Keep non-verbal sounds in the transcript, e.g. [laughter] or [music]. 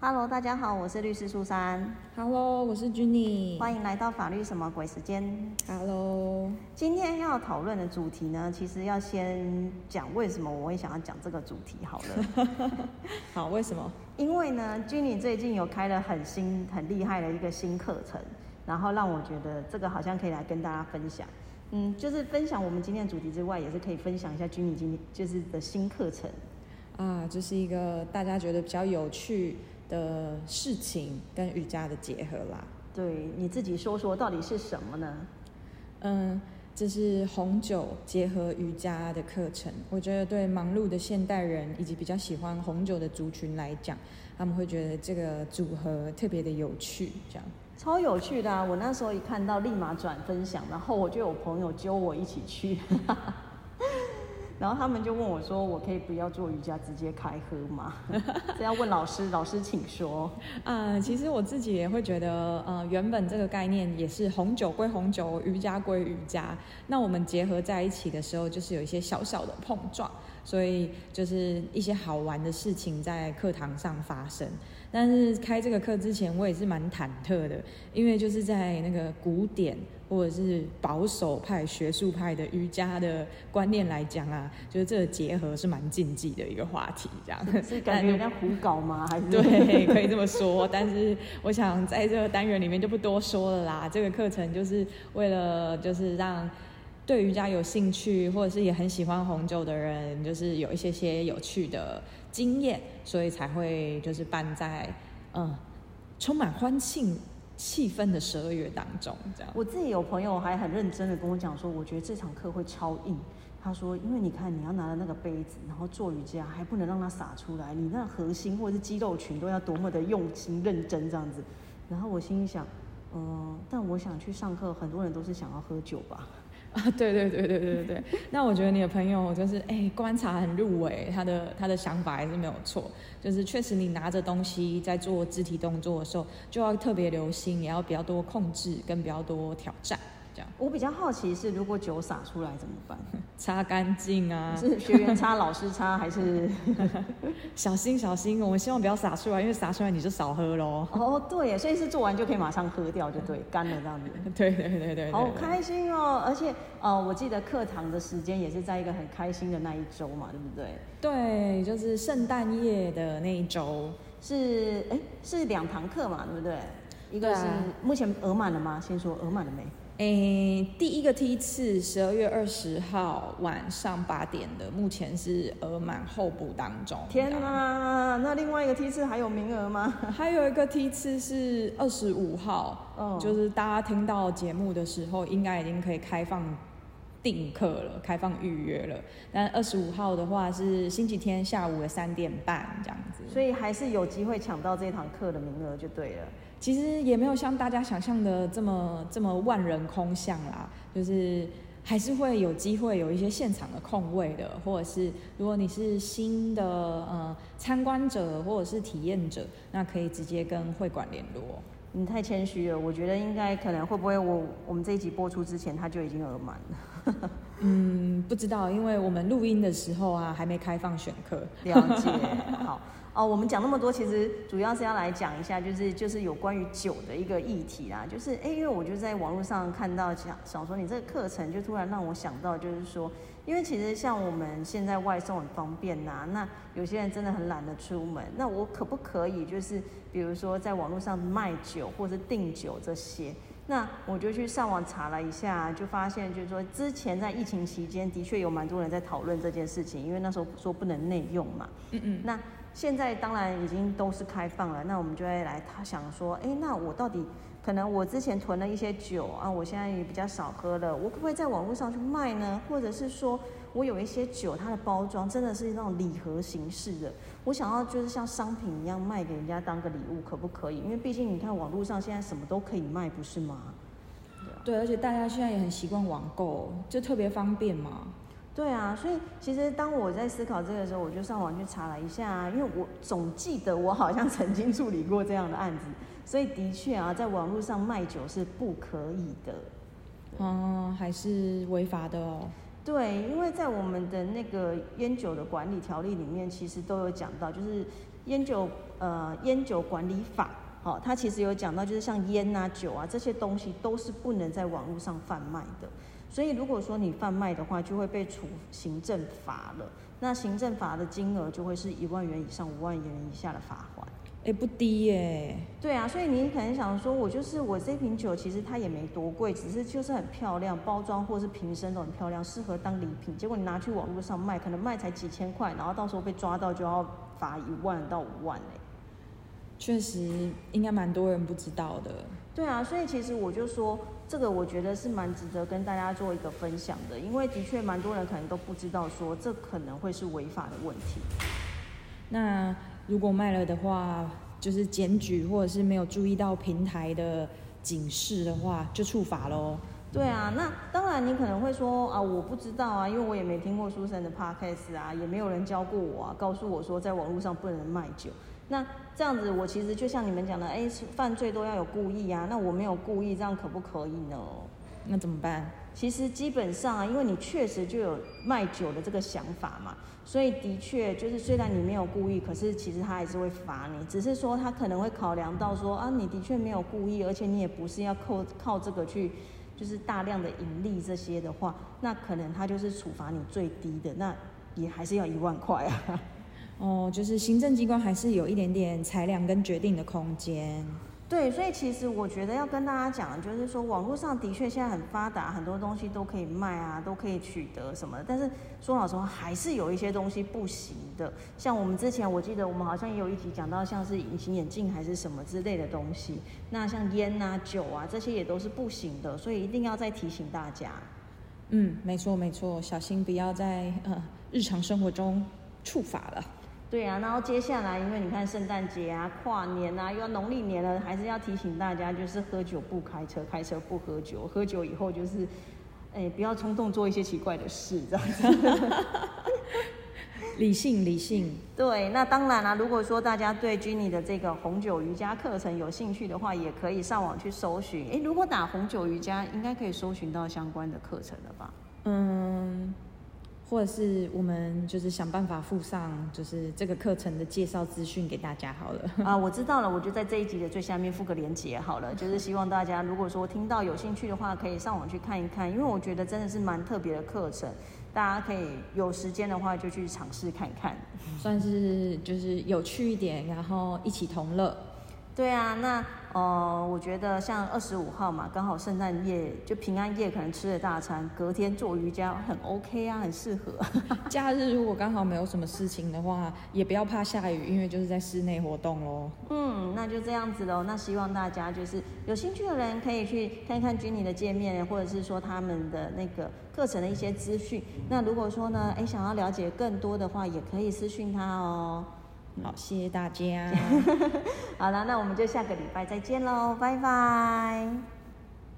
Hello，大家好，我是律师苏珊，Hello，我是 Jenny。欢迎来到法律什么鬼时间。Hello，今天要讨论的主题呢，其实要先讲为什么我会想要讲这个主题好了。[laughs] 好，为什么？因为呢，Jenny 最近有开了很新、很厉害的一个新课程，然后让我觉得这个好像可以来跟大家分享。嗯，就是分享我们今天的主题之外，也是可以分享一下 Jenny 今天就是的新课程。啊，这是一个大家觉得比较有趣的事情，跟瑜伽的结合啦。对，你自己说说到底是什么呢？嗯，这是红酒结合瑜伽的课程。我觉得对忙碌的现代人以及比较喜欢红酒的族群来讲，他们会觉得这个组合特别的有趣。这样，超有趣的啊！我那时候一看到，立马转分享，然后我就有朋友揪我一起去，然后他们就问我说：“我可以不要做瑜伽，直接开喝吗？” [laughs] 这要问老师，老师请说。啊，其实我自己也会觉得，呃，原本这个概念也是红酒归红酒，瑜伽归瑜伽。那我们结合在一起的时候，就是有一些小小的碰撞，所以就是一些好玩的事情在课堂上发生。但是开这个课之前，我也是蛮忐忑的，因为就是在那个古典或者是保守派、学术派的瑜伽的观念来讲啊，就是这个结合是蛮禁忌的一个话题，这样 [laughs] 是感觉有点胡搞吗？还是对，可以这么说。但是我想在这个单元里面就不多说了啦。这个课程就是为了就是让对瑜伽有兴趣，或者是也很喜欢红酒的人，就是有一些些有趣的经验，所以才会就是办在嗯充满欢庆气氛的十二月当中，这样。我自己有朋友还很认真的跟我讲说，我觉得这场课会超硬。他说，因为你看你要拿着那个杯子，然后做瑜伽，还不能让它洒出来，你那核心或者是肌肉群都要多么的用心认真这样子。然后我心里想，嗯、但我想去上课，很多人都是想要喝酒吧。[laughs] 啊，对对对对对对对。那我觉得你的朋友就是哎，观察很入微，他的他的想法还是没有错，就是确实你拿着东西在做肢体动作的时候，就要特别留心，也要比较多控制跟比较多挑战，这样我比较好奇是，如果酒洒出来怎么办？[laughs] 擦干净啊，[laughs] 是学员擦、老师擦，还是？[laughs] 小心小心，我们希望不要洒出来，因为洒出来你就少喝喽。哦，对耶，所以是做完就可以马上喝掉，就对，干了这样子。对对对对对，好开心哦！而且呃，我记得课堂的时间也是在一个很开心的那一周嘛，对不对？对，就是圣诞夜的那一周，是哎，是两堂课嘛，对不对？一个是、目前额满了吗？先说额满了没？诶，第一个梯次十二月二十号晚上八点的，目前是额满候补当中。天！哪，那另外一个梯次还有名额吗？[laughs] 还有一个梯次是二十五号，嗯就是大家听到节目的时候，应该已经可以开放订课了，开放预约了。但二十五号的话是星期天下午的三点半这样子。所以还是有机会抢到这堂课的名额就对了。其实也没有像大家想象的这么这么万人空巷啦，就是还是会有机会有一些现场的空位的，或者是如果你是新的呃参观者或者是体验者，那可以直接跟会馆联络。你太谦虚了，我觉得应该可能会不会我我们这一集播出之前他就已经额满了。[laughs] [laughs] 嗯，不知道，因为我们录音的时候啊还没开放选课。了解，好哦。我们讲那么多，其实主要是要来讲一下，就是就是有关于酒的一个议题啦。就是哎，因为我就在网络上看到想想说，你这个课程就突然让我想到，就是说，因为其实像我们现在外送很方便呐、那有些人真的很懒得出门，那我可不可以就是比如说在网络上卖酒或者订酒这些？那我就去上网查了一下，就发现就是说，之前在疫情期间的确有蛮多人在讨论这件事情，因为那时候说不能内用嘛。嗯嗯，那现在当然已经都是开放了，那我们就会来他想说，哎，那我到底可能我之前囤了一些酒啊，我现在也比较少喝了，我可不可以在网络上去卖呢？或者是说我有一些酒，它的包装真的是那种礼盒形式的，我想要就是像商品一样卖给人家当个礼物，可不可以？因为毕竟你看网络上现在什么都可以卖，不是吗？对，而且大家现在也很习惯网购，就特别方便嘛。对啊，所以其实当我在思考这个时候，我就上网去查了一下，因为我总记得我好像曾经处理过这样的案子，所以的确啊，在网络上卖酒是不可以的。嗯，还是违法的哦。对，因为在我们的那个烟酒的管理条例里面，其实都有讲到，就是烟酒呃烟酒管理法，好，它其实有讲到，就是像烟啊、酒啊这些东西都是不能在网络上贩卖的。所以如果说你贩卖的话，就会被处行政罚了。那行政罚的金额就会是一万元以上五万元以下的罚款。哎，不低耶。对啊，所以你可能想说，我就是我这瓶酒，其实它也没多贵，只是就是很漂亮，包装或是瓶身都很漂亮，适合当礼品。结果你拿去网络上卖，可能卖才几千块，然后到时候被抓到就要罚一万到五万哎。确实，应该蛮多人不知道的。对啊，所以其实我就说，这个我觉得是蛮值得跟大家做一个分享的，因为的确蛮多人可能都不知道说这可能会是违法的问题。那如果卖了的话，就是检举或者是没有注意到平台的警示的话，就处罚喽。对啊，那当然你可能会说啊，我不知道啊，因为我也没听过书生的 podcast 啊，也没有人教过我啊，告诉我说在网络上不能卖酒。那这样子，我其实就像你们讲的，哎，犯罪都要有故意啊。那我没有故意，这样可不可以呢？那怎么办？其实基本上啊，因为你确实就有卖酒的这个想法嘛，所以的确就是虽然你没有故意，可是其实他还是会罚你。只是说他可能会考量到说啊，你的确没有故意，而且你也不是要靠靠这个去就是大量的盈利这些的话，那可能他就是处罚你最低的，那也还是要一万块啊。哦，就是行政机关还是有一点点裁量跟决定的空间。对，所以其实我觉得要跟大家讲，就是说网络上的确现在很发达，很多东西都可以卖啊，都可以取得什么。但是说老实话，还是有一些东西不行的。像我们之前我记得我们好像也有一集讲到，像是隐形眼镜还是什么之类的东西。那像烟啊、酒啊这些也都是不行的，所以一定要再提醒大家。嗯，没错没错，小心不要在呃日常生活中触法了。对啊，然后接下来，因为你看圣诞节啊、跨年啊，又要农历年了，还是要提醒大家，就是喝酒不开车，开车不喝酒，喝酒以后就是，哎，不要冲动做一些奇怪的事，这样子。[laughs] [laughs] 理性，理性。对，那当然啦，如果说大家对 Jenny 的这个红酒瑜伽课程有兴趣的话，也可以上网去搜寻。哎，如果打红酒瑜伽，应该可以搜寻到相关的课程了吧？嗯。或者是我们就是想办法附上，就是这个课程的介绍资讯给大家好了。[laughs] 啊，我知道了，我就在这一集的最下面附个链接好了，[laughs] 就是希望大家如果说听到有兴趣的话，可以上网去看一看，因为我觉得真的是蛮特别的课程，大家可以有时间的话就去尝试看看，算是就是有趣一点，然后一起同乐。对啊，那。哦，我觉得像二十五号嘛，刚好圣诞夜就平安夜，可能吃了大餐，隔天做瑜伽很 OK 啊，很适合。[laughs] [laughs] 假日如果刚好没有什么事情的话，也不要怕下雨，因为就是在室内活动喽。嗯，那就这样子喽。那希望大家就是有兴趣的人可以去看看君尼的界面，或者是说他们的那个课程的一些资讯。那如果说呢，哎，想要了解更多的话，也可以私讯他哦。好，谢谢大家。[laughs] 好了，那我们就下个礼拜再见喽，拜拜。